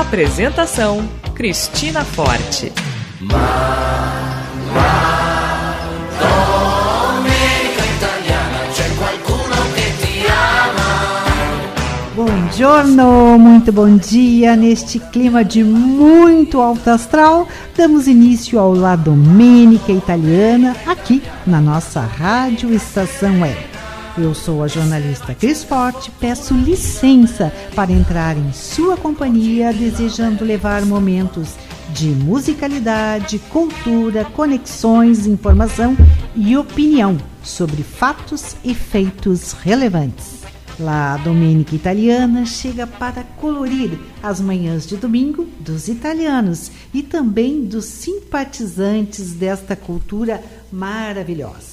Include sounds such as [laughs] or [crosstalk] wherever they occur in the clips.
Apresentação: Cristina Forte. Buongiorno, muito bom dia. Neste clima de muito alto astral, damos início ao La Domenica Italiana aqui na nossa Rádio Estação Web. Eu sou a jornalista Cris Forte, peço licença para entrar em sua companhia, desejando levar momentos de musicalidade, cultura, conexões, informação e opinião sobre fatos e feitos relevantes. La Domenica Italiana chega para colorir as manhãs de domingo dos italianos e também dos simpatizantes desta cultura maravilhosa.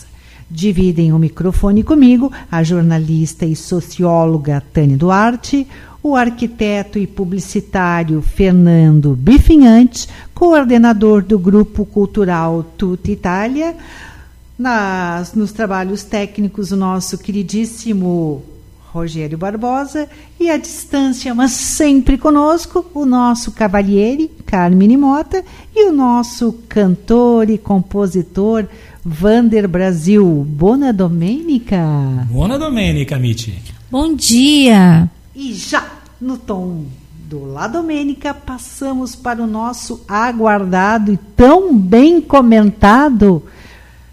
Dividem o microfone comigo a jornalista e socióloga Tânia Duarte, o arquiteto e publicitário Fernando Bifinhante, coordenador do Grupo Cultural Tuta Itália, nas, nos trabalhos técnicos o nosso queridíssimo Rogério Barbosa. E à distância, mas sempre conosco, o nosso cavalheire Carmine Mota e o nosso cantor e compositor Vander Brasil. Bona Domenica. Bona Domenica, Miti. Bom dia. E já no tom do La Domênica, passamos para o nosso aguardado e tão bem comentado,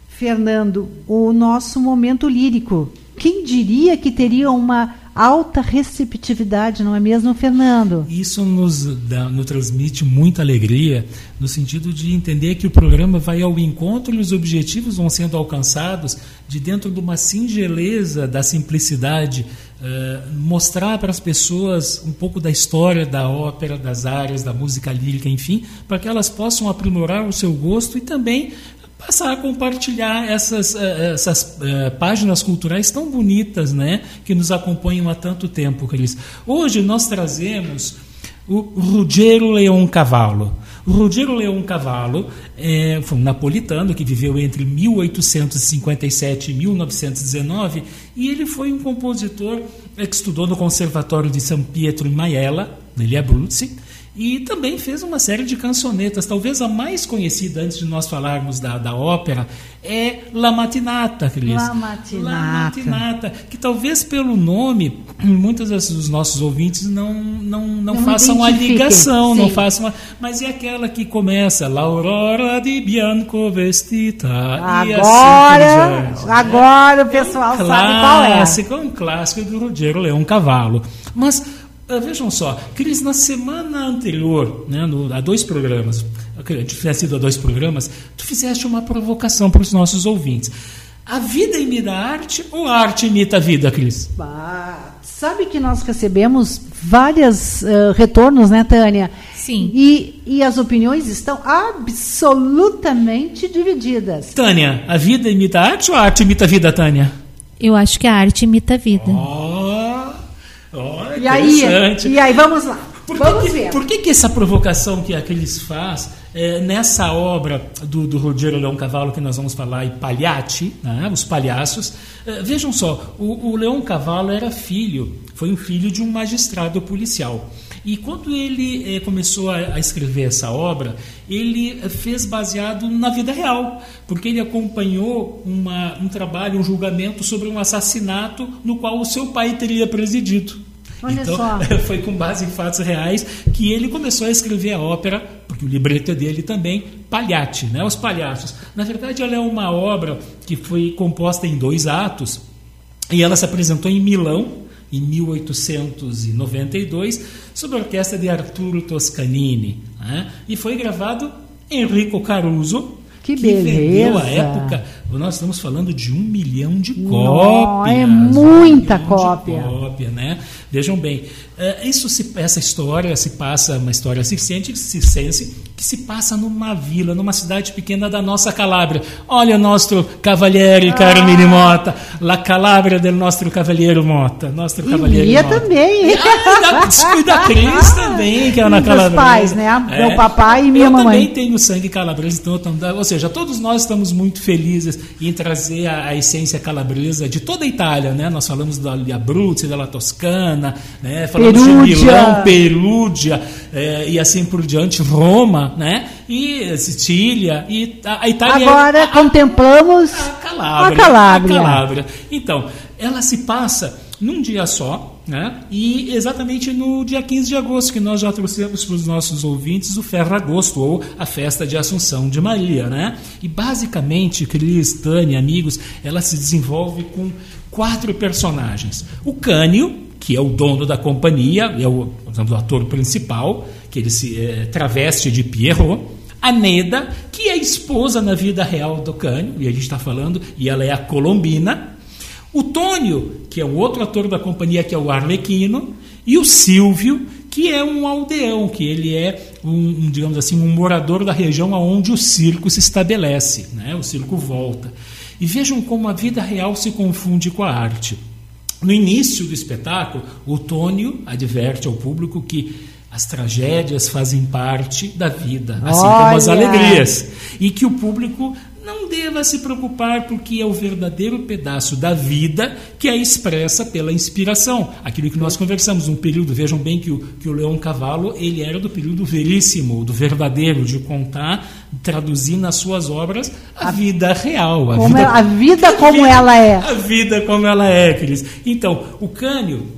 Fernando, o nosso momento lírico. Quem diria que teria uma alta receptividade, não é mesmo, Fernando? Isso nos, dá, nos transmite muita alegria, no sentido de entender que o programa vai ao encontro e os objetivos vão sendo alcançados de dentro de uma singeleza, da simplicidade, uh, mostrar para as pessoas um pouco da história da ópera, das áreas, da música lírica, enfim, para que elas possam aprimorar o seu gosto e também passar a compartilhar essas, essas uh, páginas culturais tão bonitas né, que nos acompanham há tanto tempo, Cris. Hoje nós trazemos o Ruggiero Leon Cavallo. O Leon Cavallo é, foi um napolitano que viveu entre 1857 e 1919 e ele foi um compositor que estudou no Conservatório de São Pietro em Maiella, nele Abruzzi, e também fez uma série de cançonetas. Talvez a mais conhecida, antes de nós falarmos da, da ópera, é La Matinata, Cris. La Matinata. La Matinata. Que talvez pelo nome, [clears throat] muitos dos nossos ouvintes não, não, não, Não façam a ligação, não sim. façam a, Mas é aquela que começa L'Aurora di Bianco Vestita. assim Agora, né? agora o pessoal sabe qual é. clássico, é um clássico do Rogério Leão Cavalo. Mas vejam só, Cris, na semana anterior, né, no, há dois programas, tivesse sido há dois programas, tu fizeste uma provocação para os nossos ouvintes. A vida imita a arte ou a arte imita a vida, Cris? Bah, sabe que nós recebemos vários retornos, né, Tânia? Sim. E, e as opiniões estão absolutamente divididas. Tânia, a vida imita a arte ou a arte imita a vida, Tânia? Eu acho que a arte imita a vida. Ó, ó, E aí, interessante. e aí, vamos lá. Por vamos que, ver. por que, que essa provocação que aqueles faz é, nessa obra do, do Rogério Leão Cavallo que nós vamos falar, e Pagliatti, né, os palhaços, é, vejam só, o, o Leão Cavallo era filho, foi um filho de um magistrado policial. E quando ele eh, começou a, a escrever essa obra, ele fez baseado na vida real, porque ele acompanhou uma, um trabalho, um julgamento sobre um assassinato no qual o seu pai teria presidido. Olha então, só. [laughs] foi com base em fatos reais que ele começou a escrever a ópera, porque o libreto é dele também, Pagliatti, né? Os Palhaços. Na verdade, ela é uma obra que foi composta em dois atos e ela se apresentou em Milão em 1892 sob a orquestra de Arturo Toscanini né? e foi gravado Enrico Caruso Que vendeu beleza. a época. Nós estamos falando de um milhão de Nó, cópias. é um muita de cópia. cópia, né? Vejam bem, isso se- essa história se passa, uma história circense, circense que se passa numa vila, numa cidade pequena da nossa Calábria. Olha o nosso cavaliere, caro Mini Mota, la Calabria del nostro cavaliere Mota, nosso E cavaliere Mia Mota. também. Ah, da, [laughs] da Cris também, que é na Dos Calabresa. pais, né? Meu papai e minha eu mamãe. também tenho sangue calabresa, então, eu ou seja, todos nós estamos muito felizes em trazer a, a essência calabresa de toda a Itália, né? Nós falamos da Abruzzi, da Toscana, né? Falamos Perúdia. Milão, Perúdia, eh, e assim por diante, Roma, né? E Sicília, e a, Itália... Agora a- contemplamos a Calábria. a a. Então, ela se passa num dia só, né? E exatamente no dia 15 de agosto, que nós já trouxemos para os nossos ouvintes o Ferragosto, ou a festa de Assunção de Maria, né? E basicamente, Cris, Tânia, amigos, ela se desenvolve com quatro personagens. O Cânio, que é o dono da companhia, é o, exemplo, o ator principal, que ele se eh, traveste de Pierrot. A Neda, que é a esposa na vida real do Cânio, e a gente está falando, e ela é a Colombina. O Tônio, que é um outro ator da companhia, que é o Arlequino. E o Silvio, que é um aldeão, que ele é um, digamos assim, um morador da região onde o circo se estabelece, né? o circo volta. E vejam como a vida real se confunde com a arte. No início do espetáculo, o Tônio adverte ao público que as tragédias fazem parte da vida, assim como as Olha! alegrias. E que o público não deva se preocupar porque é o verdadeiro pedaço da vida que é expressa pela inspiração. Aquilo que nós conversamos, um período, vejam bem que o, que o Leão Cavalo, ele era do período veríssimo, do verdadeiro, de contar, traduzir nas suas obras a, vida real. A Como vida, é- a vida [laughs] como ela é. A vida como ela é, Cris. Então, o Cânio,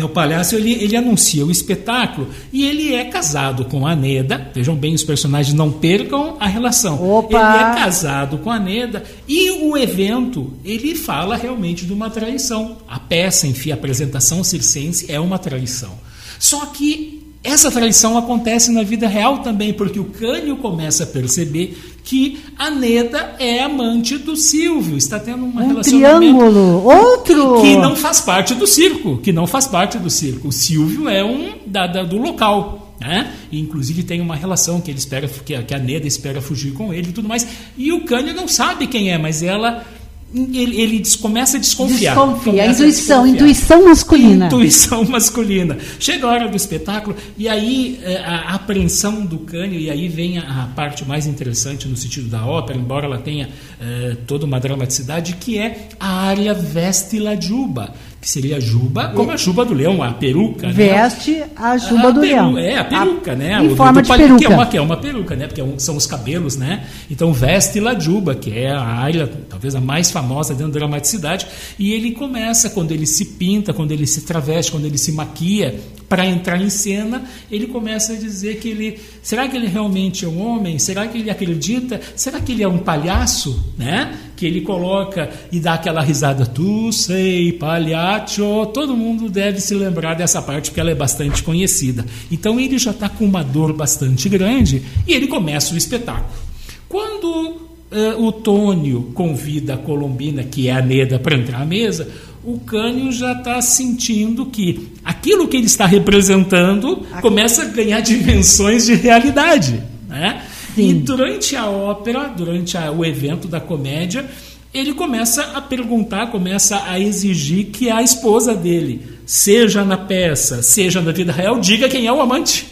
é o palhaço, ele, ele anuncia o espetáculo e ele é casado com a Neda. Vejam bem, os personagens não percam a relação. Opa! Ele é casado com a Neda e o evento, ele fala realmente de uma traição. A peça, enfim, a apresentação circense é uma traição. Só que essa traição acontece na vida real também, porque o Cânio começa a perceber que a Neda é amante do Silvio, está tendo uma Um triângulo. Outro. que não faz parte do circo, que não faz parte do circo. O Silvio é um da, da- do local. Né? E, inclusive tem uma relação que ele espera que a, que a Neda espera fugir com ele e tudo mais. E o Cânio não sabe quem é, mas ela ele, ele des- começa a desconfiar. Desconfia. A intuição, desconfiar. intuição masculina. Intuição [laughs] masculina. Chega a hora do espetáculo e aí eh, a apreensão do Cânio, e aí vem a, a parte mais interessante no sentido da ópera, embora ela tenha eh, toda uma dramaticidade, que é a área veste la juba, que seria a juba, como a juba do leão, a peruca. né? Veste a juba A do peru- leão. É, a peruca, A- né? Em O- forma do de palha- peruca. Que é uma, que é uma peruca, né? Porque é são os cabelos, né? Então veste la juba, que é a área, talvez a mais famosa dentro da dramaticidade. E ele começa, quando ele se pinta, quando ele se traveste, quando ele se maquia, para entrar em cena, ele começa a dizer que ele. Será que ele realmente é um homem? Será que ele acredita? Será que ele é um palhaço? Né? Que ele coloca e dá aquela risada, tu sei, palhaço. Todo mundo deve se lembrar dessa parte porque ela é bastante conhecida. Então ele já está com uma dor bastante grande e ele começa o espetáculo. Quando eh, o Tônio convida a Colombina, que é a Neda, para entrar à mesa, o Cânio já está sentindo que aquilo que ele está representando começa a ganhar dimensões de realidade. Né? E durante a ópera, durante a- o evento da comédia, ele começa a perguntar, começa a exigir que a esposa dele, seja na peça, seja na vida real, diga quem é o amante.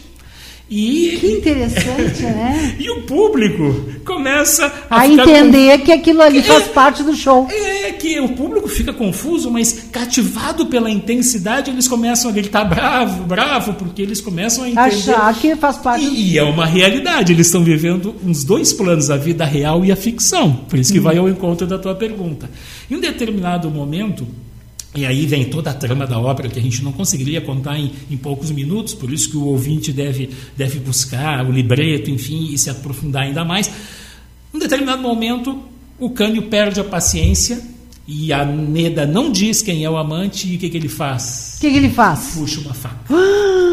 E, Que interessante, [laughs] né? e o público começa a, A entender que aquilo ali faz parte do show. é que o público fica confuso, mas cativado pela intensidade, eles começam a gritar bravo, bravo, porque eles começam a entender. Achar que faz parte do E, e é uma realidade, eles estão vivendo uns dois planos, a vida real e a ficção. Por isso que vai ao encontro da tua pergunta. Em um determinado momento, e aí vem toda a trama da ópera que a gente não conseguiria contar em, em poucos minutos, por isso que o ouvinte deve, deve buscar o libreto, enfim, e se aprofundar ainda mais. Em determinado momento, o Cânio perde a paciência e a Neda não diz quem é o amante e o que, que ele faz? O que, que ele faz? Puxa uma faca.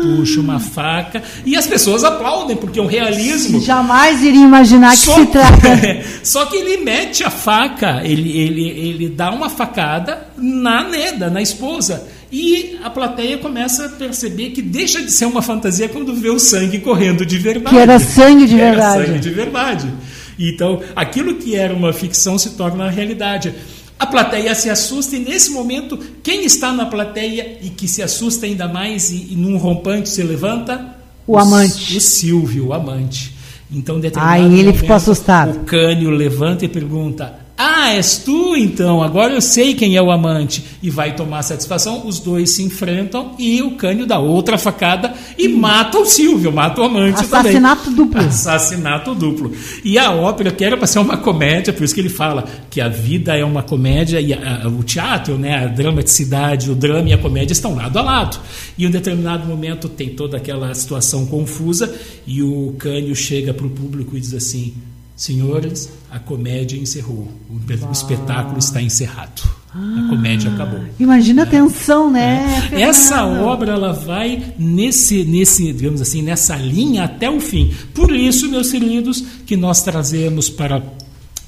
Puxa uma faca e as pessoas aplaudem, porque é um realismo. Jamais iria imaginar que Só, se trata. [laughs] só que ele mete a faca, ele, ele, ele dá uma facada na Neda, na esposa. E a plateia começa a perceber que deixa de ser uma fantasia quando vê o sangue correndo de verdade. Que era sangue de Que [laughs] era verdade. sangue de verdade. Então, aquilo que era uma ficção se torna realidade. A plateia se assusta e nesse momento, quem está na plateia e que se assusta ainda mais e, e num rompante se levanta? O amante. O Silvio, o amante. Então, determinado Aí ele momento, ficou assustado. O Cânio levanta e pergunta: Ah, és tu então? Agora eu sei quem é o amante. E vai tomar satisfação. Os dois se enfrentam e o Cânio dá outra facada e mata o Silvio, mata o amante também. Assassinato duplo. Assassinato duplo. E a ópera, que era para ser uma comédia, por isso que ele fala que a vida é uma comédia e a- a- o teatro, né, a dramaticidade, o drama e a comédia estão lado a lado. E em um determinado momento tem toda aquela situação confusa e o Cânio chega para o público e diz assim: Senhores, a comédia encerrou. O, o espetáculo está encerrado. A comédia acabou. Imagina a tensão, né? É. Essa obra ela vai nesse, nesse, digamos assim, nessa linha até o fim. Por isso, meus queridos, que nós trazemos para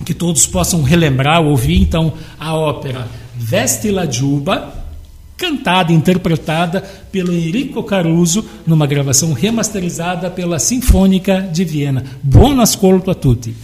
que todos possam relembrar, ouvir então a ópera Veste la Giuba, cantada interpretada pelo Enrico Caruso numa gravação remasterizada pela Sinfônica de Viena. Buon ascolto a tutti.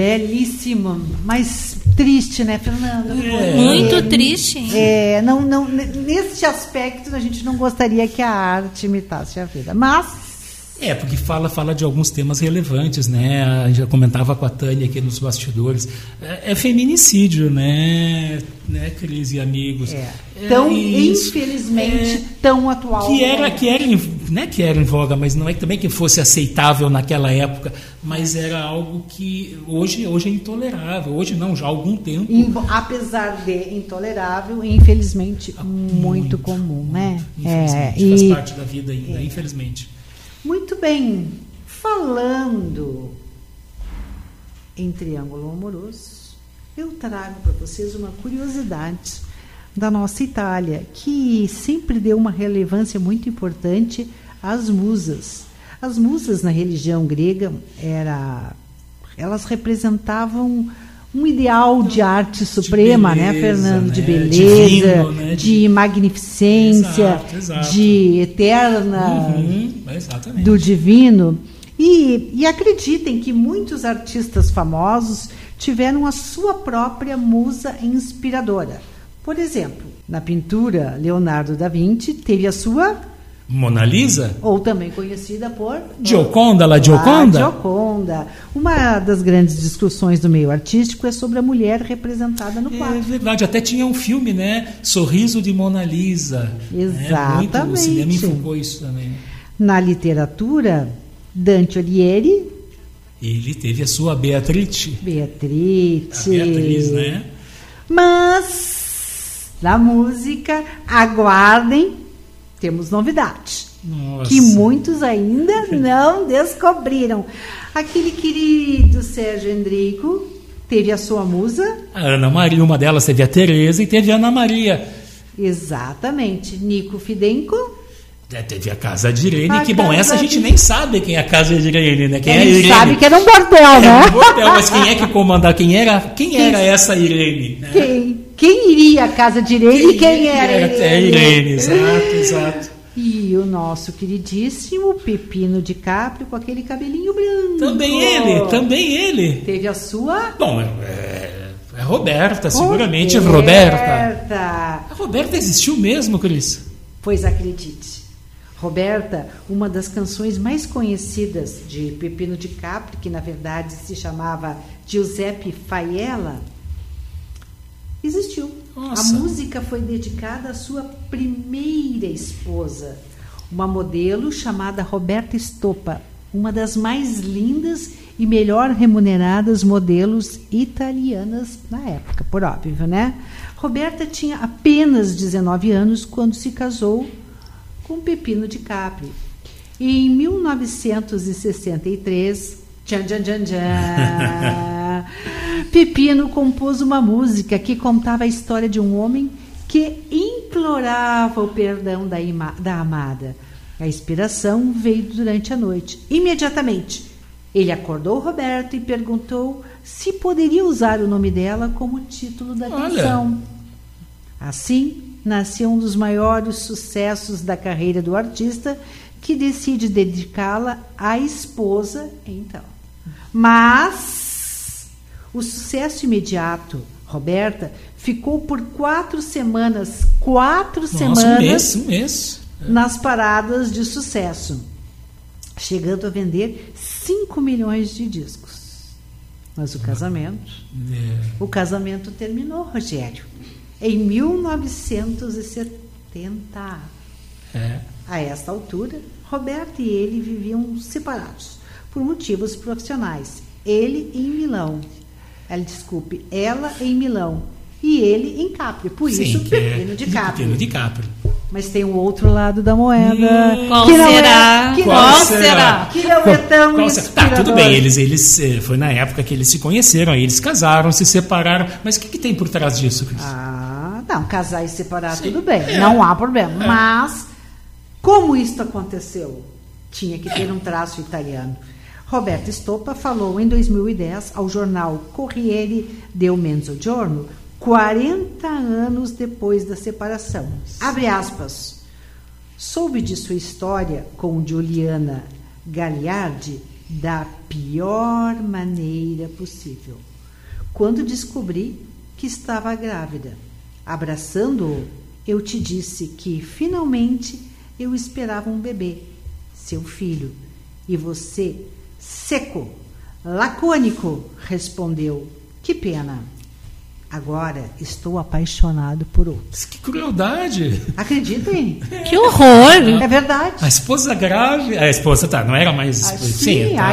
Belíssimo, mas triste, né, Fernando? É. Muito triste. É, não, não, nesse aspecto a gente não gostaria que a arte imitasse a vida, mas É, porque fala, fala de alguns temas relevantes, né? A gente já comentava com a Tânia aqui nos bastidores. É, é feminicídio, né? Né, Cris e amigos? é, tão, isso. infelizmente, É, tão atual. que era né? que era em- não é que era em voga mas não é também que fosse aceitável naquela época mas era algo que hoje hoje é intolerável hoje não já há algum tempo Embo- apesar de intolerável, infelizmente muito, comum, né? É, infelizmente faz e parte da vida ainda infelizmente muito bem, falando em triângulo amoroso, eu trago para vocês uma curiosidade da nossa Itália, que sempre deu uma relevância muito importante às musas. As musas na religião grega era, elas representavam um ideal de arte suprema, né, beleza, Fernando? De né? beleza, Divino, né? de magnificência, Exato, exato. de eterna Uhum, do divino. E, e acreditem que muitos artistas famosos tiveram a sua própria musa inspiradora. Por exemplo, na pintura, Leonardo da Vinci teve a sua, Mona Lisa ou também conhecida por Gioconda la a Gioconda Gioconda. Uma das grandes discussões do meio artístico é sobre a mulher representada no é quadro. verdade até tinha um filme né Sorriso de Mona Lisa né? Muito, o Exatamente. cinema enfocou isso também Na literatura, Dante Alighieri, ele teve a sua Beatrice a Beatrice, Beatriz né Mas na música, aguardem, temos novidade. Nossa. Que muitos ainda [laughs] não descobriram. Aquele querido Sérgio Endrico teve a sua musa, A Ana Maria, uma delas teve a Tereza e teve a Ana Maria. exatamente, Nico Fidenco. É, teve a Casa de Irene, A que bom, essa a gente de- nem sabe quem é a Casa de Irene, né? Quem a é a gente Irene? sabe que era um bordel, É né? um bordel, mas quem é que comandava? Quem era, quem era essa Irene? né? Quem, quem iria à casa de Irene e quem era É a Irene, exato, exato. E o nosso queridíssimo Pepino de Capri com aquele cabelinho branco. Também ele, também ele. Teve a sua Bom, é, é Roberta, seguramente Roberta. Roberta. A Roberta existiu mesmo, Cris? Pois acredite. Roberta, uma das canções mais conhecidas de Pepino de Capri, que na verdade se chamava Giuseppe Faiella, existiu. Nossa. A música foi dedicada à sua primeira esposa, uma modelo chamada Roberta Stoppa, uma das mais lindas e melhor remuneradas modelos italianas na época, por óbvio, né? Roberta tinha apenas 19 anos quando se casou com Pepino de Capri. E em 1963, tchan, tchan, tchan, tchan, [laughs] Pepino compôs uma música que contava a história de um homem que implorava o perdão da, da amada. A inspiração veio durante a noite. Imediatamente, ele acordou Roberto e perguntou se poderia usar o nome dela como título da Olha. canção. Assim, nasceu um dos maiores sucessos da carreira do artista, que decide dedicá-la à esposa, então. Mas o sucesso imediato, Roberta, ficou por quatro semanas, quatro Nossa, semanas um mês, um mês. nas paradas de sucesso, chegando a vender 5 milhões de discos. Mas o casamento, É, o casamento terminou, Rogério, em 1970. é. A esta altura, Roberto e ele viviam separados por motivos profissionais. Ele em Milão. Ela, desculpe, ela em Milão e ele em Capri. Por Sim, isso, que é Pepino de Capri. Pepino de Capri. Mas tem o outro lado da moeda. Hum, Qual será? É, que Qual não, será? Que não é tão Qual Tá, tudo bem, eles, eles eh, foi na época que eles se conheceram, aí eles casaram, se separaram. Mas o que, que tem por trás disso, Cris? Ah, não, casar e separar, Sim. tudo bem, É. não há problema. Mas, como isso aconteceu? Tinha que ter um traço italiano. Roberto Stoppa falou em 2010 ao jornal Corriere del Mezzogiorno, 40 anos depois da separação. Abre aspas. Soube de sua história com Giuliana Gagliardi da pior maneira possível. Quando descobri que estava grávida, abraçando-o, eu te disse que finalmente eu esperava um bebê, seu filho, e você, seco, lacônico, respondeu: Que pena. Agora estou apaixonado por outros. Que crueldade! Acreditem? [laughs] Que horror! É verdade. A esposa grave. A esposa tá, não era mais. Ah, sim, sim, tava-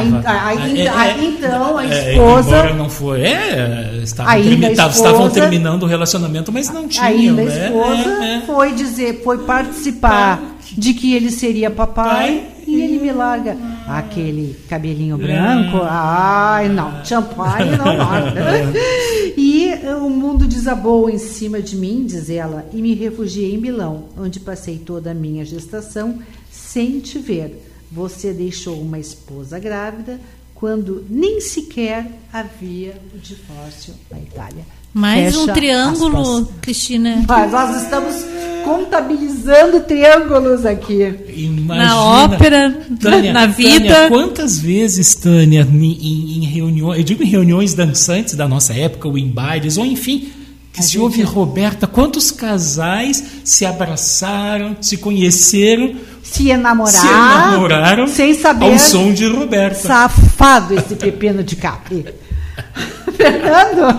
aí- aí- é, aí, então, a é, esposa- embora não foi. É, estavam, Ainda termi- a esposa- estavam terminando o relacionamento, mas não tinham. Ainda a né? esposa É, é. foi dizer, foi participar de que ele seria papai Pai. e ele me larga aquele cabelinho branco. Ai, não, champanhe não larga. [laughs] E eh, o mundo desabou em cima de mim, diz ela, e me refugiei em Milão, onde passei toda a minha gestação sem te ver. Você deixou uma esposa grávida quando nem sequer havia o divórcio na Itália. Mais um Fecha triângulo, aspas. Cristina. Mas nós estamos contabilizando triângulos aqui. Imagina, Na ópera, Tânia, na vida. Tânia, quantas vezes, Tânia, em, em- em reuniões, eu digo em reuniões dançantes da nossa época, ou em bailes, ou enfim, que se gente- ouve Roberta, quantos casais se abraçaram, se conheceram, Se enamorar, se enamoraram sem saber. ao som de Roberta. Safado esse pepino de Capri. [laughs] Fernando,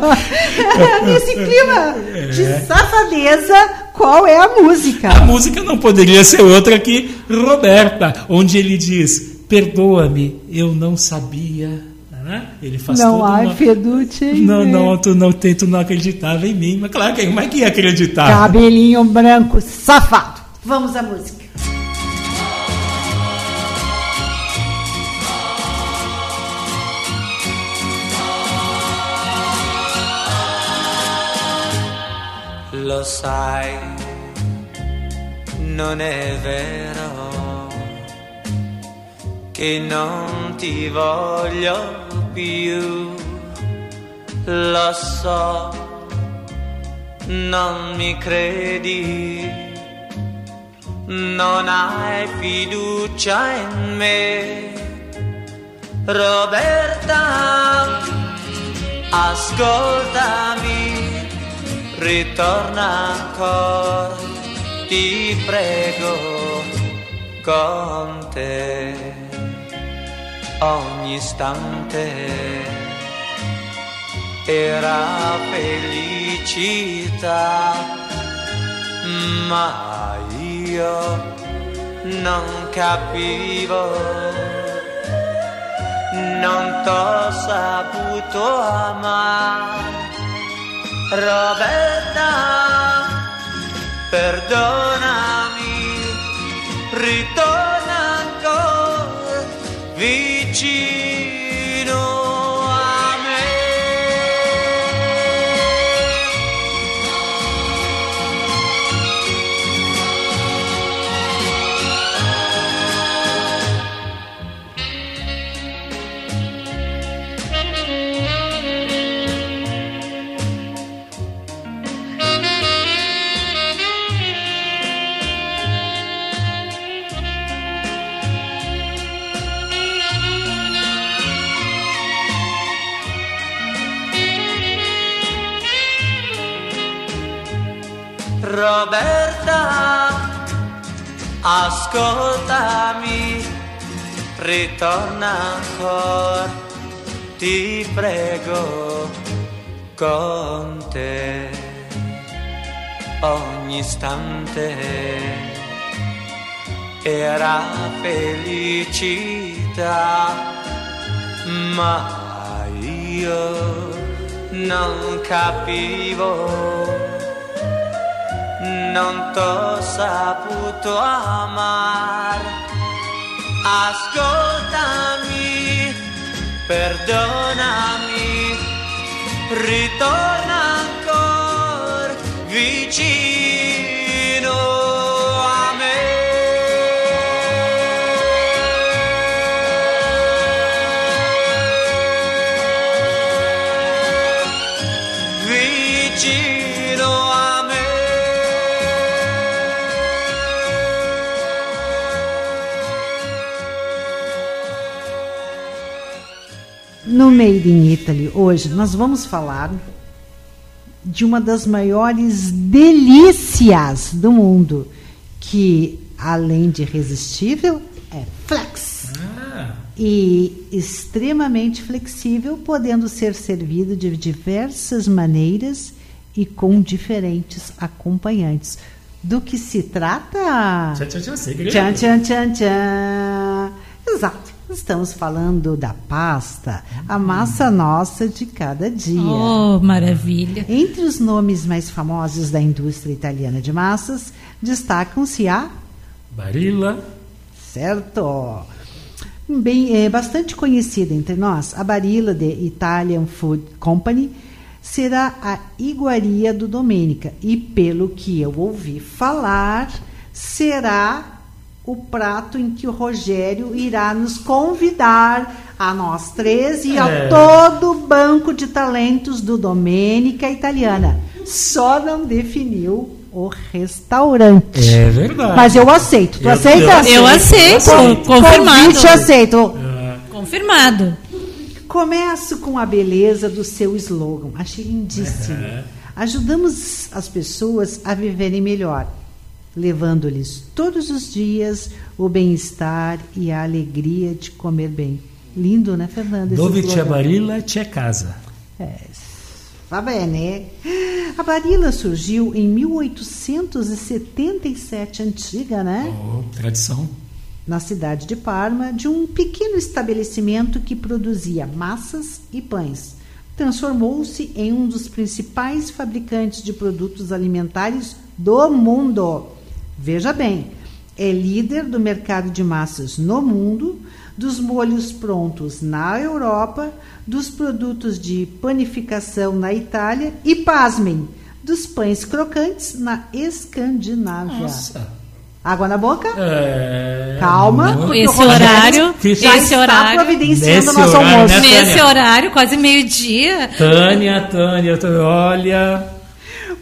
[laughs] nesse clima É. de safadeza, qual é a música? A música não poderia ser outra que Roberta, onde ele diz: Perdoa-me, eu não sabia. Né? Ele faz Não há uma... fedute em Não, mim. não, tu não, tem, tu não acreditava em mim. Mas claro que como é que ia acreditar? Cabelinho branco, safado. Vamos à música. Sai, non è vero che non ti voglio più. Lo so, non mi credi, non hai fiducia in me. Roberta, ascoltami, ritorna ancora, ti prego, con te, ogni istante era felicità, ma io non capivo non t'ho saputo amare. Roberta, perdonami, ritorna ancora vicino ascoltami, ritorna ancora, ti prego, con te, ogni istante era felicità, ma io non capivo non t'ho saputo amare. Ascoltami, perdonami, ritorna ancora vicino Made in Italy, hoje, nós vamos falar de uma das maiores delícias do mundo, que, além de irresistível, é flex. Ah, E extremamente flexível, podendo ser servido de diversas maneiras e com diferentes acompanhantes. Do que se trata? tchau, tchau, tchau, segredo. Tchan, tchan, tchan, tchan. Exato. Estamos falando da pasta, a massa nossa de cada dia. Oh, maravilha. Entre os nomes mais famosos da indústria italiana de massas, destacam-se a Barilla. Certo. Bem, é bastante conhecida entre nós, a Barilla de Italian Food Company será a iguaria do Domênica e, pelo que eu ouvi falar, será o prato em que o Rogério irá nos convidar a nós três e É. a todo o banco de talentos do Domênica Italiana. Só não definiu o restaurante. É verdade. Mas eu aceito. Tu Eu- aceita? Eu aceito, Con- confirmado. Convite aceito. Confirmado. Começo com a beleza do seu slogan. Achei lindíssimo. Uhum. Ajudamos as pessoas a viverem melhor, levando-lhes todos os dias o bem-estar e a alegria de comer bem. Lindo, né, Fernanda? Dove c'è? Barilla, c'è casa. Tá bem, né? A Barilla surgiu em 1877, antiga, né? Oh, tradição. na cidade de Parma, de um pequeno estabelecimento que produzia massas e pães. Transformou-se em um dos principais fabricantes de produtos alimentares do mundo. Veja bem, é líder do mercado de massas no mundo, dos molhos prontos na Europa, dos produtos de panificação na Itália e, pasmem, dos pães crocantes na Escandinávia. Nossa. Água na boca? É, Calma, Esse horário, já esse está horário, providenciando Nesse o nosso horário, almoço. né? Nesse horário, quase meio-dia. Tânia, Tânia, olha.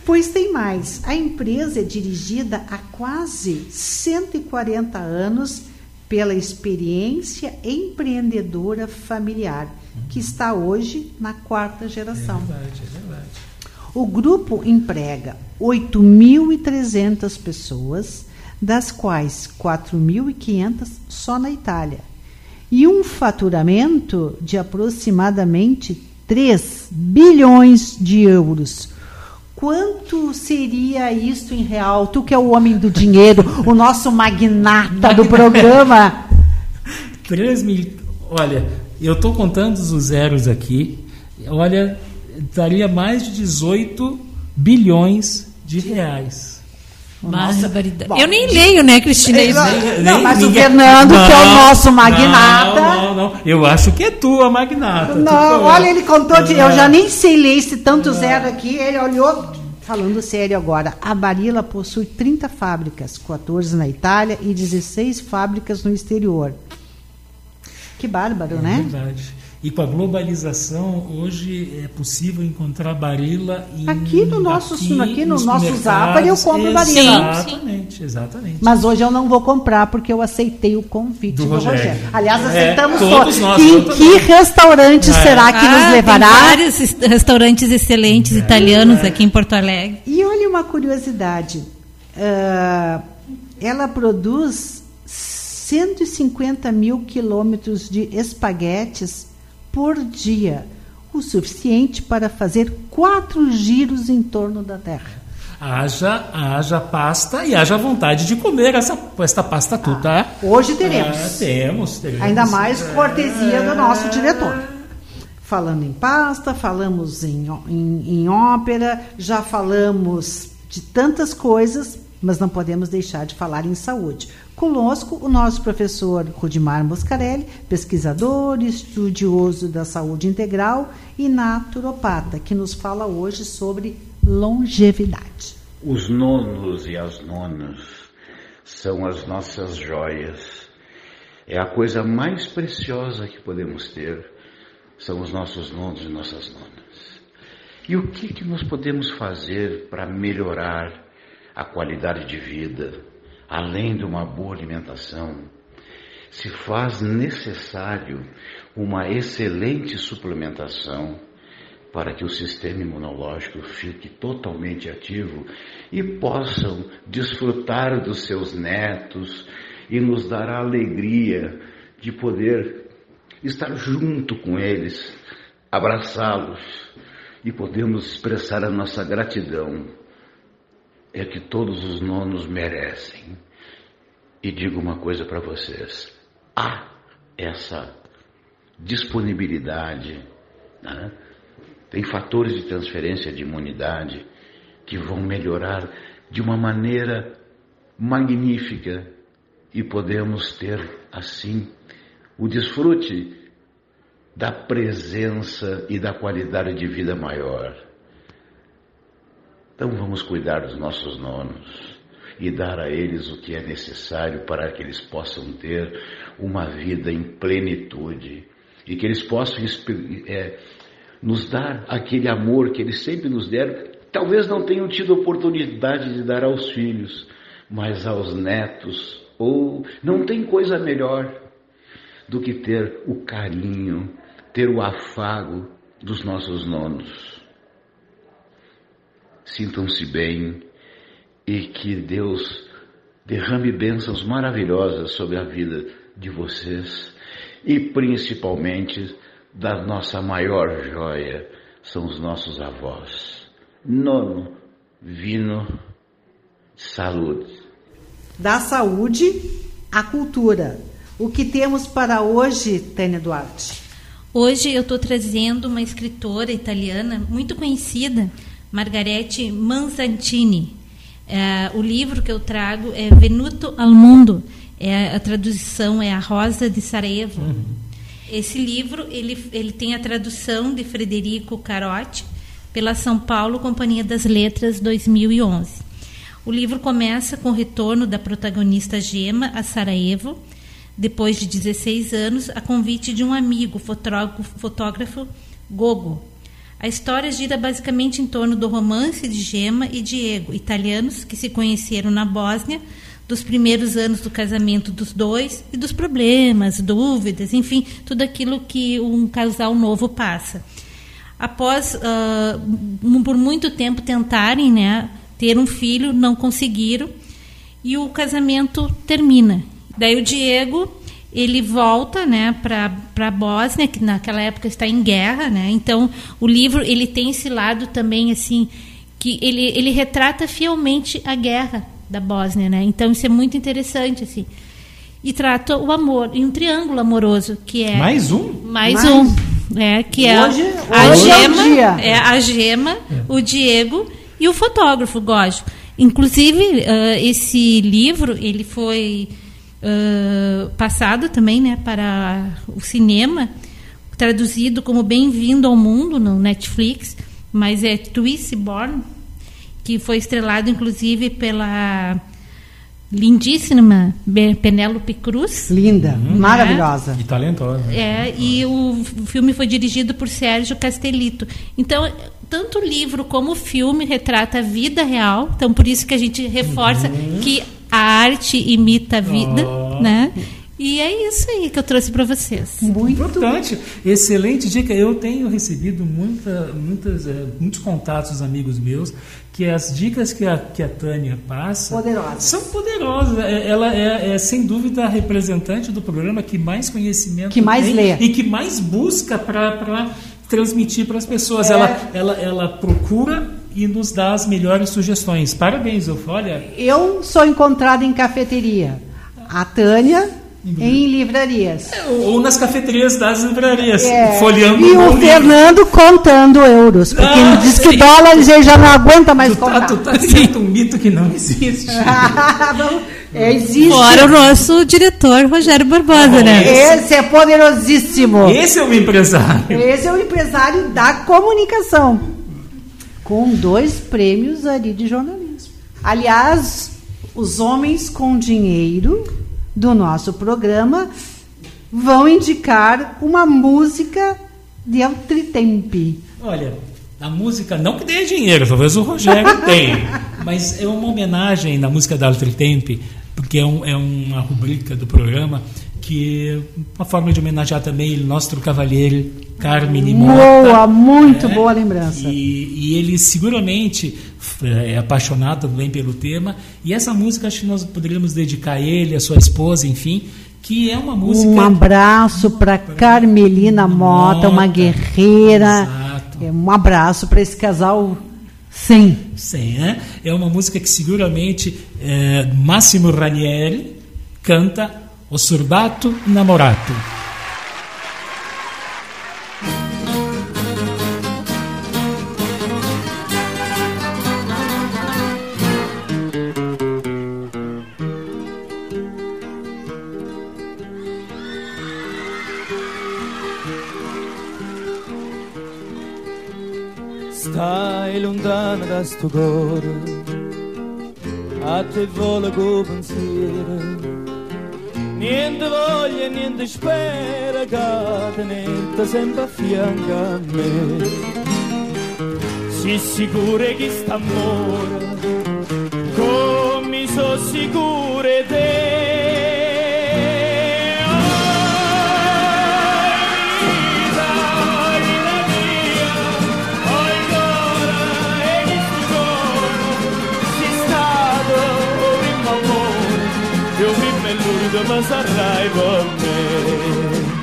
Pois tem mais. A empresa é dirigida há quase 140 anos pela experiência empreendedora familiar, que está hoje na quarta geração. Verdade, é verdade. O grupo emprega 8.300 pessoas, das quais 4.500 só na Itália, e um faturamento de aproximadamente 3 bilhões de euros. Quanto seria isto em real? Tu que é o homem do dinheiro, o nosso magnata do programa. [laughs] 3 mil. Olha, eu estou contando os zeros aqui. Olha, daria mais de 18 bilhões de reais. Bom, Eu nem leio, né, Cristina? É, não, mas o Fernando, que é o Não, nosso magnata. Não, não, não. Eu acho que é tu a magnata. Tu Não, que- olha, ele contou de. Eu É. já nem sei ler esse tanto zero aqui. Ele olhou. Falando sério agora, a Barilla possui 30 fábricas, 14 na Itália e 16 fábricas no exterior. Que bárbaro, É né? verdade. E com a globalização, hoje é possível encontrar Barilla em, Aqui no nosso- aqui no nos nosso mercados. Eu compro Barilla. Exatamente, exatamente. Mas hoje eu não vou comprar porque eu aceitei o convite Do do, Rogério. Rogério. Aliás, É, aceitamos todos todos. nós, Em que restaurante É. será que Ah, nos tem levará? vários est- restaurantes excelentes italianos aqui em Porto Alegre. E olha uma curiosidade. ah, ela produz 150 mil quilômetros de espaguetes por dia, o suficiente para fazer quatro giros em torno da Terra. Haja, haja pasta e haja vontade de comer essa, essa pasta tu, tá? Hoje teremos. Ah, temos, teremos. Ainda mais cortesia do nosso diretor. Falando em pasta, falamos em, em, em ópera, já falamos de tantas coisas, mas não podemos deixar de falar em saúde. Conosco, o nosso professor Rudimar Moscarelli, pesquisador, estudioso da saúde integral e naturopata, que nos fala hoje sobre longevidade. Os nonos e as nonas são as nossas joias. É a coisa mais preciosa que podemos ter, são os nossos nonos e nossas nonas. E o que, que nós podemos fazer para melhorar a qualidade de vida, além de uma boa alimentação? se faz necessário uma excelente suplementação para que o sistema imunológico fique totalmente ativo e possam desfrutar dos seus netos e nos dar a alegria de poder estar junto com eles, abraçá-los e podemos expressar a nossa gratidão. É que todos os nonos merecem. E digo uma coisa para vocês: há essa disponibilidade, né? tem fatores de transferência de imunidade que vão melhorar de uma maneira magnífica e podemos ter assim o desfrute da presença e da qualidade de vida maior. Então vamos cuidar dos nossos nonos e dar a eles o que é necessário para que eles possam ter uma vida em plenitude e que eles possam é, nos dar aquele amor que eles sempre nos deram. Talvez não tenham tido oportunidade de dar aos filhos, mas aos netos, ou não tem coisa melhor do que ter o carinho, ter o afago dos nossos nonos. Sintam-se bem e que Deus derrame bênçãos maravilhosas sobre a vida de vocês e principalmente da nossa maior joia, são os nossos avós. Nono, vino, saúde. Da saúde à cultura. O que temos para hoje, Tânia Duarte? Hoje eu estou trazendo uma escritora italiana muito conhecida, Margarete Manzantini. É, o livro que eu trago é Venuto al Mundo. É, a tradução é A Rosa de Sarajevo. Uhum. Esse livro ele, ele tem a tradução de Frederico Carotti pela São Paulo Companhia das Letras 2011. O livro começa com o retorno da protagonista Gema a Sarajevo depois de 16 anos, a convite de um amigo, fotógrafo, fotógrafo Gogo. A história gira basicamente em torno do romance de Gema e Diego, italianos que se conheceram na Bósnia, dos primeiros anos do casamento dos dois e dos problemas, dúvidas, enfim, tudo aquilo que um casal novo passa. Após, uh, por muito tempo, tentarem né, ter um filho, não conseguiram e o casamento termina. Daí o Diego ele volta né, para a Bósnia, que naquela época está em guerra. Né? Então, o livro ele tem esse lado também, assim, que ele, ele retrata fielmente a guerra da Bósnia. Né? Então, isso é muito interessante. assim E trata o amor, e um triângulo amoroso, que é... Mais um? Mais, mais. um. É, que é hoje, a, hoje gema, é, é, a gema, é. o Diego e o fotógrafo, Gógio. Inclusive, uh, esse livro, ele foi uh, passado também né, para o cinema, traduzido como Bem-vindo ao Mundo no Netflix, mas é Born que foi estrelado inclusive pela lindíssima Penélope Cruz. Linda, uhum. maravilhosa. E talentosa. É, e o filme foi dirigido por Sérgio Castellito. Então, tanto o livro como o filme retrata a vida real, então por isso que a gente reforça uhum. que a arte imita a vida, oh. né? E é isso aí que eu trouxe para vocês. Muito importante, excelente dica. Eu tenho recebido muita, muitas, é, muitos contatos dos amigos meus que as dicas que a, que a Tânia passa poderosas. são poderosas. É, ela é, é, sem dúvida a representante do programa que mais conhecimento que mais tem lê. e que mais busca para transmitir para as pessoas. É. Ela, ela, ela procura e nos dá as melhores sugestões. Parabéns, Ufo. Olha. Eu sou encontrada em cafeteria. A Tânia em livrarias. Ou nas cafeterias das livrarias, é. folheando E o Fernando contando euros, porque ah, ele diz que dólares ele já não aguenta mais tu contar. Tá, tu tá dizendo um mito que não existe. [laughs] não, é, existe. Fora o nosso diretor Rogério Barbosa, ah, né? Esse é poderosíssimo. Esse é o empresário. Esse é o empresário da comunicação com dois prêmios ali de jornalismo. Aliás, os homens com dinheiro do nosso programa vão indicar uma música de Altritempe. Olha, a música, não que dê dinheiro, talvez o Rogério [laughs] tenha, mas é uma homenagem na música da Altritempe, porque é, um, é uma rubrica do programa que uma forma de homenagear também o nosso cavalheiro Carmine Boa, Mota. muito né? boa lembrança. E, e ele seguramente é apaixonado também pelo tema. E essa música acho que nós poderíamos dedicar a ele, a sua esposa, enfim, que é uma música. Um abraço para Carmelina Mota, uma Mota, guerreira. exato. É, Um abraço para esse casal 100. Sim, né? É uma música que seguramente é, Massimo Ranieri canta O Surbato Namorato. Stai lontano da sto cuore, a te vola pensiero. Niente voglia, niente spera, che tenete sempre a fianco a me. Si sicuro che sta amore, come so sicuro te. Ma sarai con me.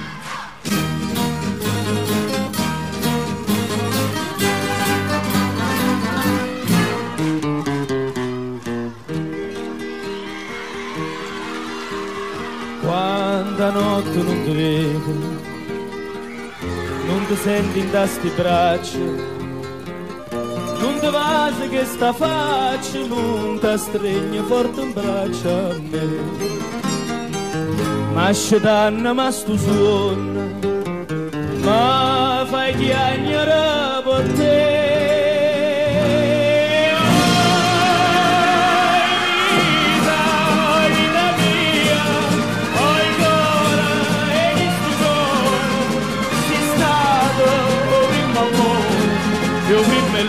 Quanta notte non ti vedo Non ti senti in tasti braccia Non ti vasi che sta faccia Non ti stringe forte in braccio a me ma scetanna ma stu suona ma fai chiagnare per te Io vi me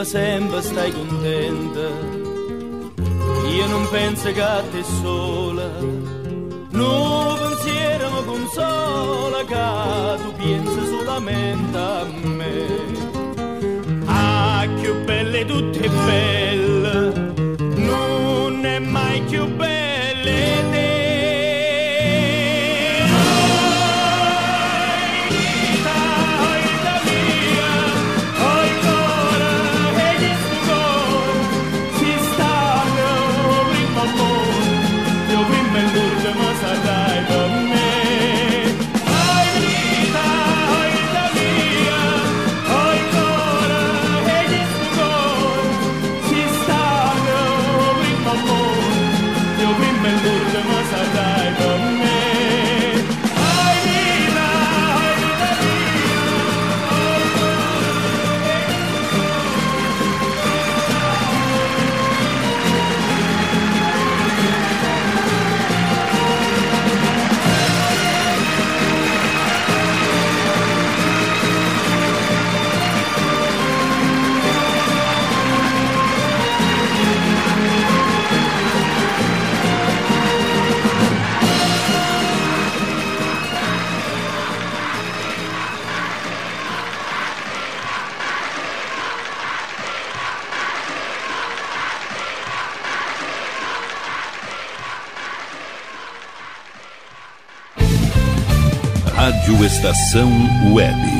Scriva sempre stai contenta. Io non penso che te sola. No pensiero mi consola Che tu pensi solamente a me. Ah, più belle tutte belle Estação Web.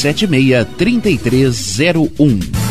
76 3301.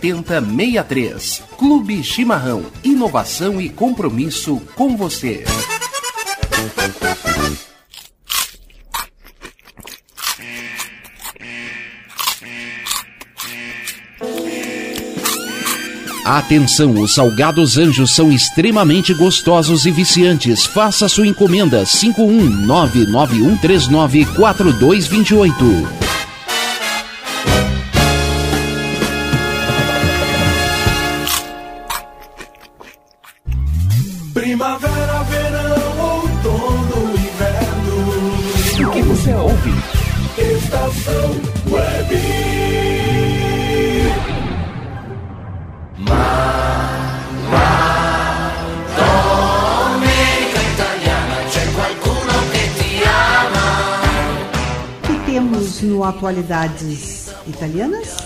7063. Clube Chimarrão. Inovação e compromisso com você. Atenção, os salgados anjos são extremamente gostosos e viciantes. Faça sua encomenda 51991394228. Atualidades Italianas?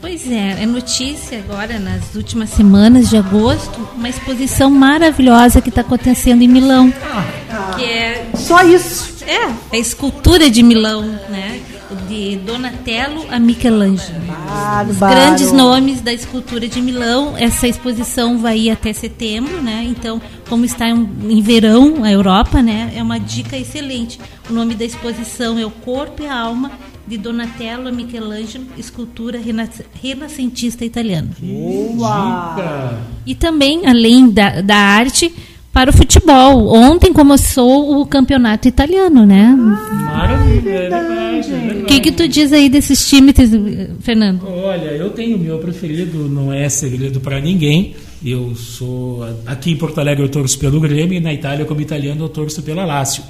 Pois é, é notícia agora, nas últimas semanas de agosto, uma exposição maravilhosa que está acontecendo em Milão. Ah, que é só isso. É, a escultura de Milão, né? De Donatello a Michelangelo. Bárbaro. Os grandes nomes da escultura de Milão. Essa exposição vai ir até setembro, né? Então, como está em, em verão a Europa, né? É uma dica excelente. O nome da exposição é O Corpo e a Alma de Donatello a Michelangelo, escultura renas- renascentista italiana. Dica. E também, além da, da arte, para o futebol. Ontem começou o campeonato italiano, né? Maravilha, é verdade. é O verdade. que, que tu diz aí desses times, Fernando? Olha, eu tenho o meu preferido, não é segredo para ninguém. Eu sou aqui em Porto Alegre eu torço pelo Grêmio e na Itália como italiano eu torço pela Lazio.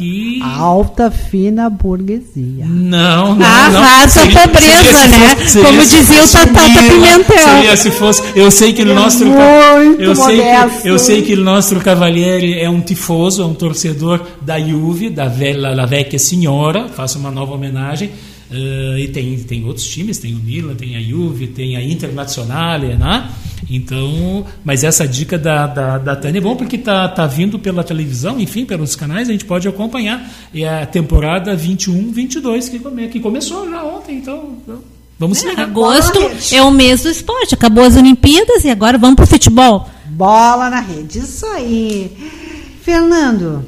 Que Alta, fina burguesia. não, não, A não. raça Seria- pobreza, seria se né? fosse- Como se dizia o Milan, Pimentel. Seria se fosse. Eu sei que o É nosso muito eu sei que, eu sei que o nosso Cavalieri é um tifoso, é um torcedor da Juve, da velha, la vecchia signora. Faço uma nova homenagem. Eh, e tem, tem outros times, tem o Milan, tem a Juve, tem a Internazionale, né? Então, mas essa dica da, da, da Tânia é bom porque tá, tá vindo pela televisão, enfim, pelos canais, a gente pode acompanhar. É a temporada 21-22 que, come, que começou já ontem, então então, vamos se ligar. Agosto é o mês do esporte. Acabou as Olimpíadas e agora vamos pro futebol. Bola na rede. Isso aí. Fernando,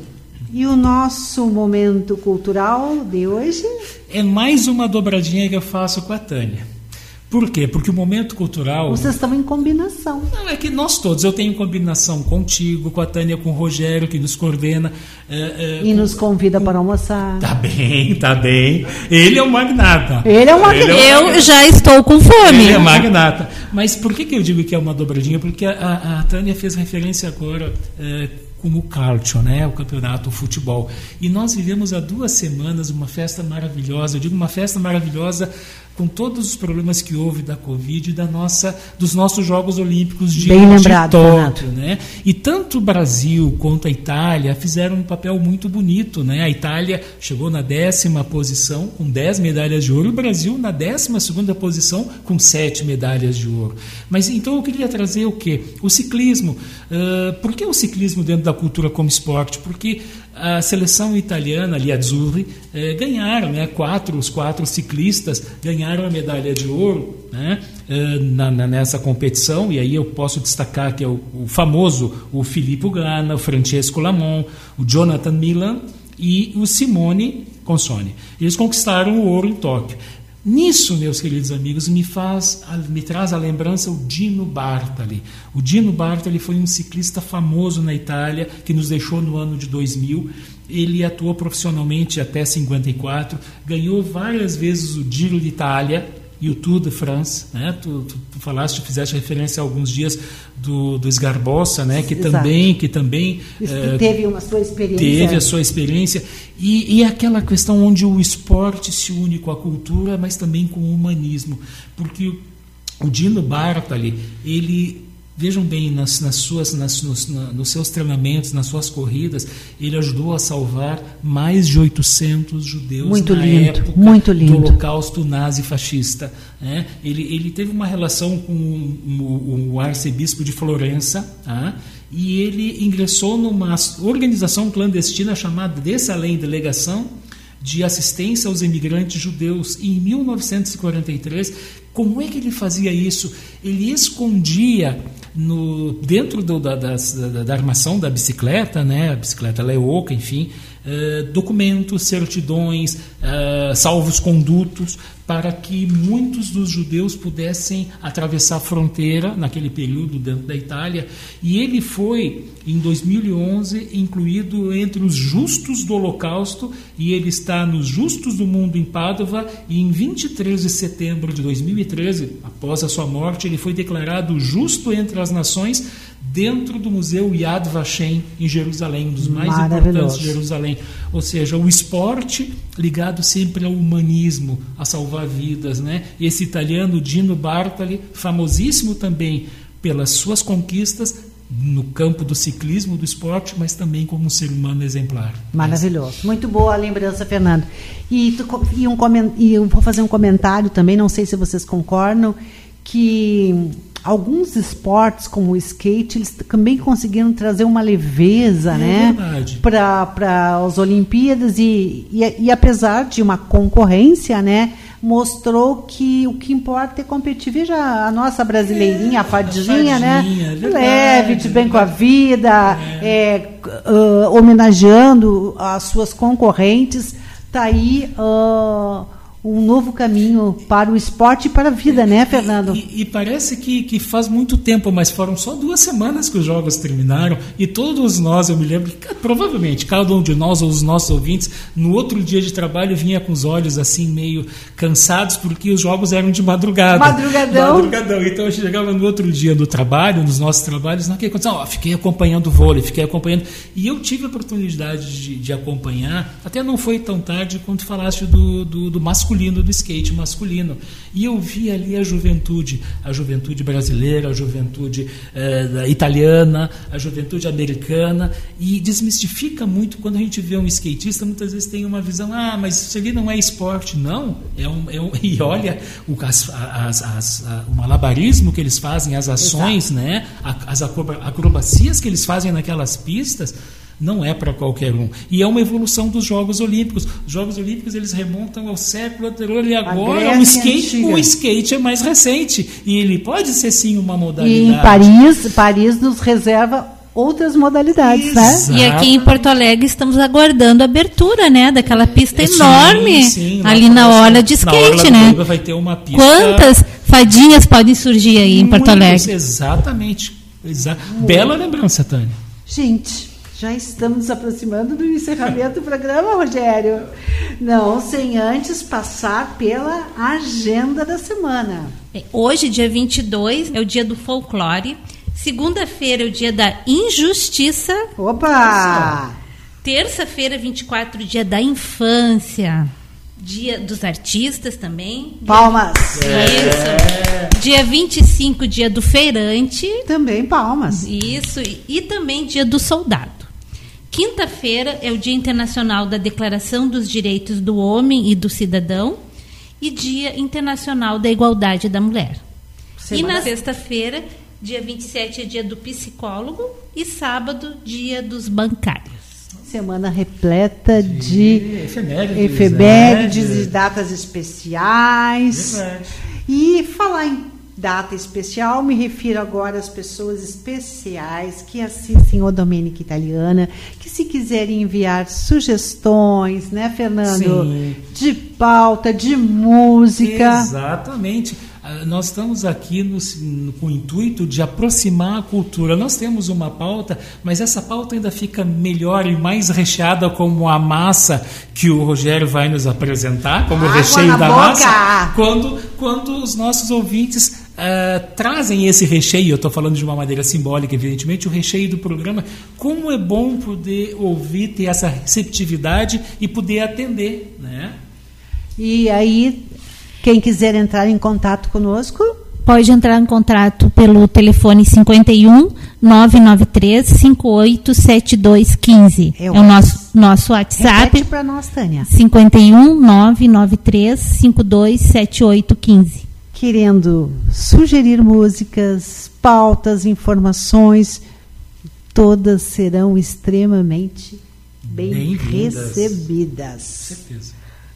E o nosso momento cultural de hoje? É mais uma dobradinha que eu faço com a Tânia. Por quê? Porque o momento cultural. Vocês estão em combinação. Não, é que nós todos. Eu tenho combinação contigo, com a Tânia, com o Rogério, que nos coordena. É, é, e nos convida para almoçar. Tá bem, tá bem. Ele é o magnata. Ele é o magnata. É eu já estou com fome. Ele é magnata. Mas por que, que eu digo que é uma dobradinha? Porque a, a Tânia fez referência agora. É, como o Calcio, né, o campeonato o futebol. E nós vivemos há duas semanas uma festa maravilhosa. Eu digo uma festa maravilhosa com todos os problemas que houve da Covid e da nossa, dos nossos Jogos Olímpicos de, Bem lembrado, de Tóquio. Né? E tanto o Brasil quanto a Itália fizeram um papel muito bonito. Né? A Itália chegou na décima posição com 10 medalhas de ouro, o Brasil na décima segunda posição com 7 medalhas de ouro. Mas então eu queria trazer o quê? O ciclismo. Uh, por que o ciclismo dentro da cultura como esporte? Porque a seleção italiana, ali, Azzurri, eh, ganharam, né, quatro, os quatro ciclistas ganharam a medalha de ouro né, eh, na, na, nessa competição, e aí eu posso destacar que é o, o famoso o Filippo Ganna, o Francesco Lamont, o Jonathan Milan e o Simone Consone. Eles conquistaram o ouro em Tóquio. Nisso, meus queridos amigos, me faz, me traz a lembrança o Dino Bartali. O Dino Bartali foi um ciclista famoso na Itália que nos deixou no ano de 2000. Ele atuou profissionalmente até 54, ganhou várias vezes o Giro d'Italia, e o Tour de France, né? Tu, tu, tu, falaste, fizeste referência há alguns dias do, do Esgarbossa, né? Que Exato. também, que também é, teve uma sua experiência. Teve a sua experiência e, e aquela questão onde o esporte se une com a cultura, mas também com o humanismo, porque o Dino Bartali ele Vejam bem, nas, nas suas, nas, nos, na, nos, seus treinamentos, nas suas corridas, ele ajudou a salvar mais de 800 judeus muito na lindo, época muito lindo. do holocausto nazi-fascista. Né? Ele, ele teve uma relação com o, o arcebispo de Florença tá? e ele ingressou numa organização clandestina chamada Dessalém Delegação de Assistência aos Imigrantes Judeus. E em 1943, como é que ele fazia isso? Ele escondia no, dentro do, da, da, da, armação da bicicleta, né, a bicicleta Leoca, enfim, eh, documentos, certidões, eh, salvos condutos, para que muitos dos judeus pudessem atravessar a fronteira naquele período dentro da Itália. E ele foi, em 2011, incluído entre os justos do Holocausto, e ele está nos Justos do Mundo em Pádua, e em 23 de setembro de 2013, após a sua morte, ele foi declarado justo entre as nações dentro do Museu Yad Vashem em Jerusalém, um dos mais importantes de Jerusalém. Ou seja, o esporte ligado sempre ao humanismo, a salvar vidas, né? Esse italiano Dino Bartali, famosíssimo também pelas suas conquistas no campo do ciclismo, do esporte, mas também como um ser humano exemplar. Maravilhoso. Muito boa a lembrança, Fernando. E, tu, e, um, e eu vou fazer um comentário também, não sei se vocês concordam, que alguns esportes, como o skate, eles também conseguiram trazer uma leveza é né, para as Olimpíadas e, e, e, apesar de uma concorrência, né, mostrou que o que importa é competir. Veja a nossa brasileirinha, é, a fadinha, né? Verdade, leve, de bem com a vida, é. É, uh, homenageando as suas concorrentes. Está aí. Uh, um novo caminho para o esporte e para a vida, né, Fernando? E, e, parece que, que faz muito tempo, mas foram só duas semanas que os jogos terminaram e todos nós, eu me lembro, que, provavelmente cada um de nós ou os nossos ouvintes, no outro dia de trabalho vinha com os olhos assim meio cansados porque os jogos eram de madrugada. Madrugadão. Madrugadão. Então eu chegava no outro dia do trabalho, nos nossos trabalhos, naquele condição, ó, fiquei acompanhando o vôlei, fiquei acompanhando. E eu tive a oportunidade de, de acompanhar, até não foi tão tarde quanto falaste do, do, do masculino masculino, do skate masculino. E eu vi ali a juventude, a juventude brasileira, a juventude eh, italiana, a juventude americana, e desmistifica muito quando a gente vê um skatista, muitas vezes tem uma visão, ah, mas isso ali não é esporte. Não, é um, é um [laughs] e olha o, as, as, as, o malabarismo que eles fazem, as ações, né, as acrobacias que eles fazem naquelas pistas, não é para qualquer um. E é uma evolução dos Jogos Olímpicos. Os Jogos Olímpicos eles remontam ao século anterior e agora o skate, o skate é mais recente e ele pode ser sim uma modalidade. E em Paris, Paris nos reserva outras modalidades, né? E aqui em Porto Alegre estamos aguardando a abertura, né, daquela pista Sim, enorme sim, ali na hora de na Orla skate, né? Vai ter uma pista- Quantas fadinhas podem surgir aí em Porto Muitos, Alegre? Exatamente. Exa- Bela lembrança, Tânia. Gente, já estamos nos aproximando do encerramento do programa, Rogério. Não, sem antes passar pela agenda da semana. É, Hoje, dia 22, é o dia do folclore. Segunda-feira é o dia da injustiça. Opa! Terça-feira, 24, dia da infância. Dia dos artistas também. Palmas. Isso. Dia 25, dia do feirante. Também palmas. Isso. E, e também dia do soldado. Quinta-feira é o Dia Internacional da Declaração dos Direitos do Homem e do Cidadão e Dia Internacional da Igualdade da Mulher. E Semana- na sexta-feira, dia 27, é dia do psicólogo e sábado, dia dos bancários. Semana repleta de, efemérides, efemérides né? e datas especiais. Verdade. E falar em data especial, me refiro agora às pessoas especiais que assistem o Domênica Italiana, que se quiserem enviar sugestões, né, Fernando? Sim. De pauta, de música. Exatamente. Ah, Nós estamos aqui no- no- com o intuito de aproximar a cultura. Nós temos uma pauta, mas essa pauta ainda fica melhor e mais recheada como a massa que o Rogério vai nos apresentar, como Água recheio da boca! massa, quando, quando os nossos ouvintes ah, trazem esse recheio, eu estou falando de uma maneira simbólica, evidentemente, o recheio do programa. Como é bom poder ouvir, ter essa receptividade e poder atender, né? E aí, quem quiser entrar em contato conosco, Pode entrar em contato pelo telefone 51 993 587215. É É o o nosso, nosso WhatsApp. repete para nós, Tânia. 51 993 527815. Querendo sugerir músicas, pautas, informações, todas serão extremamente bem Bem-vindas. recebidas. certeza.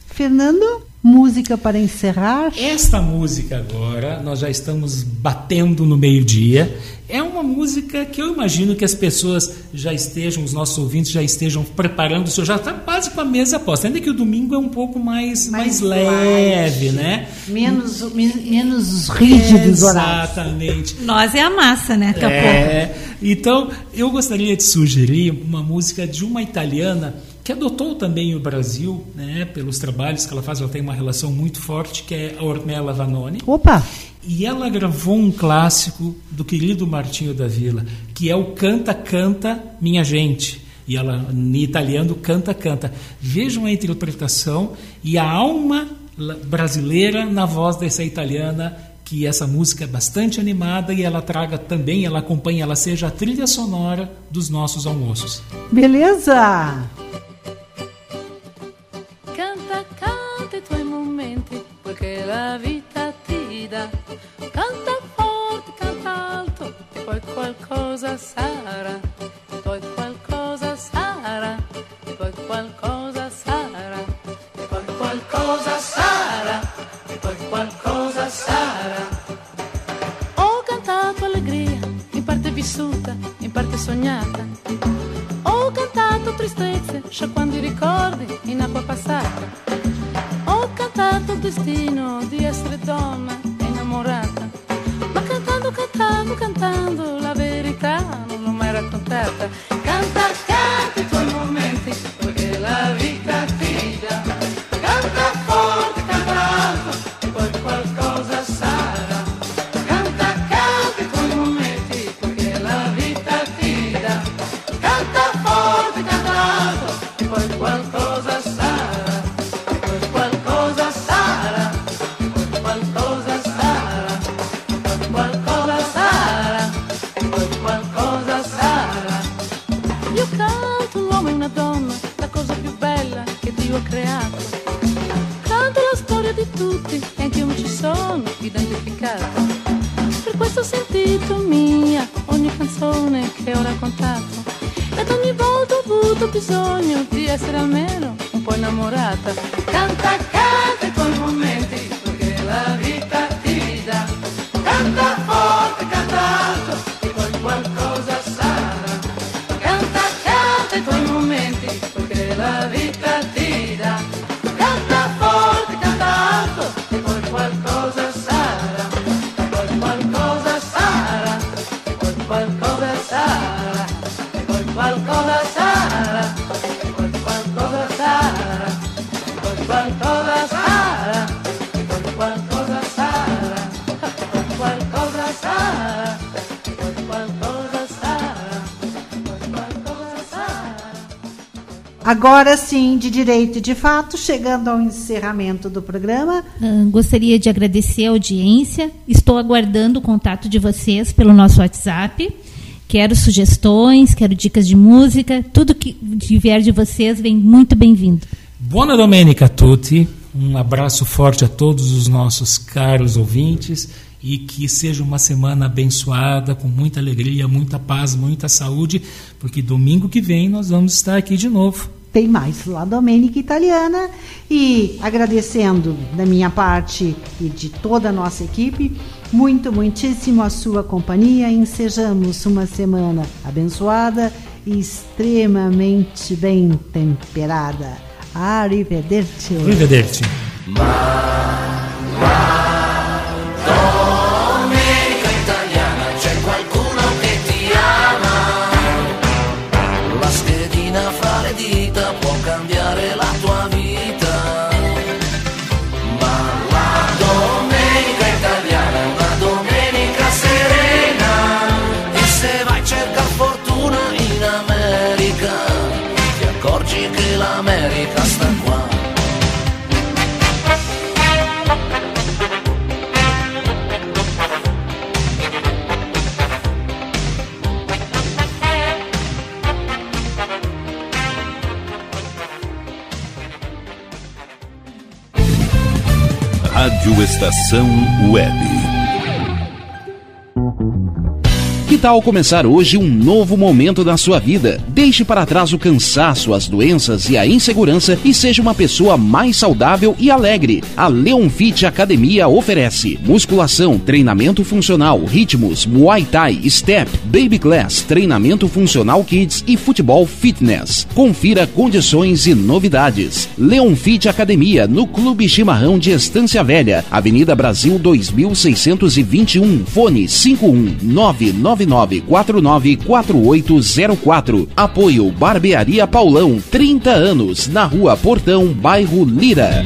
Fernando, música para encerrar? Esta música agora, nós já estamos batendo no meio-dia. É uma música que eu imagino que as pessoas já estejam, os nossos ouvintes já estejam preparando o seu, já está quase com a mesa posta. Ainda que o domingo é um pouco mais, mais, Mais leve, light. né? Menos, men- menos rígidos horários. Exatamente. Nós é a massa, né? Daqui a pouco. É, então, eu gostaria de sugerir uma música de uma italiana que adotou também o Brasil, né, pelos trabalhos que ela faz, ela tem uma relação muito forte, que é a Ornella Vanoni. Opa! E ela gravou um clássico do querido Martinho da Vila, que é o Canta, Canta, Minha Gente. E ela, em italiano, Canta, Canta. Vejam a interpretação e a alma brasileira na voz dessa italiana, que essa música é bastante animada e ela traga também, ela acompanha, ela seja a trilha sonora dos nossos almoços. Beleza! Augustine. Agora sim, de direito e de fato, chegando ao encerramento do programa. Uh, gostaria de agradecer a audiência. Estou aguardando o contato de vocês pelo nosso WhatsApp. Quero sugestões, quero dicas de música. Tudo que vier de vocês vem muito bem-vindo. Buona domenica a tutti. Um abraço forte a todos os nossos caros ouvintes e que seja uma semana abençoada, com muita alegria, muita paz, muita saúde, porque domingo que vem nós vamos estar aqui de novo. Tem mais lá Domênica Italiana e agradecendo da minha parte e de toda a nossa equipe, muito, muitíssimo a sua companhia. Ensejamos uma semana abençoada e extremamente bem temperada. Arrivederci. Arrivederci. Domenica Estação Web. Que tal começar hoje um novo momento na sua vida? Deixe para trás o cansaço, as doenças e a insegurança e seja uma pessoa mais saudável e alegre. A Leon Fit Academia oferece musculação, treinamento funcional, ritmos, muay thai, step, baby class, treinamento funcional kids e futebol fitness. Confira condições e novidades. Leon Fit Academia no Clube Chimarrão de Estância Velha, Avenida Brasil 2621, fone 51999 99494804. Apoio Barbearia Paulão, 30 anos, na Rua Portão, bairro Lira.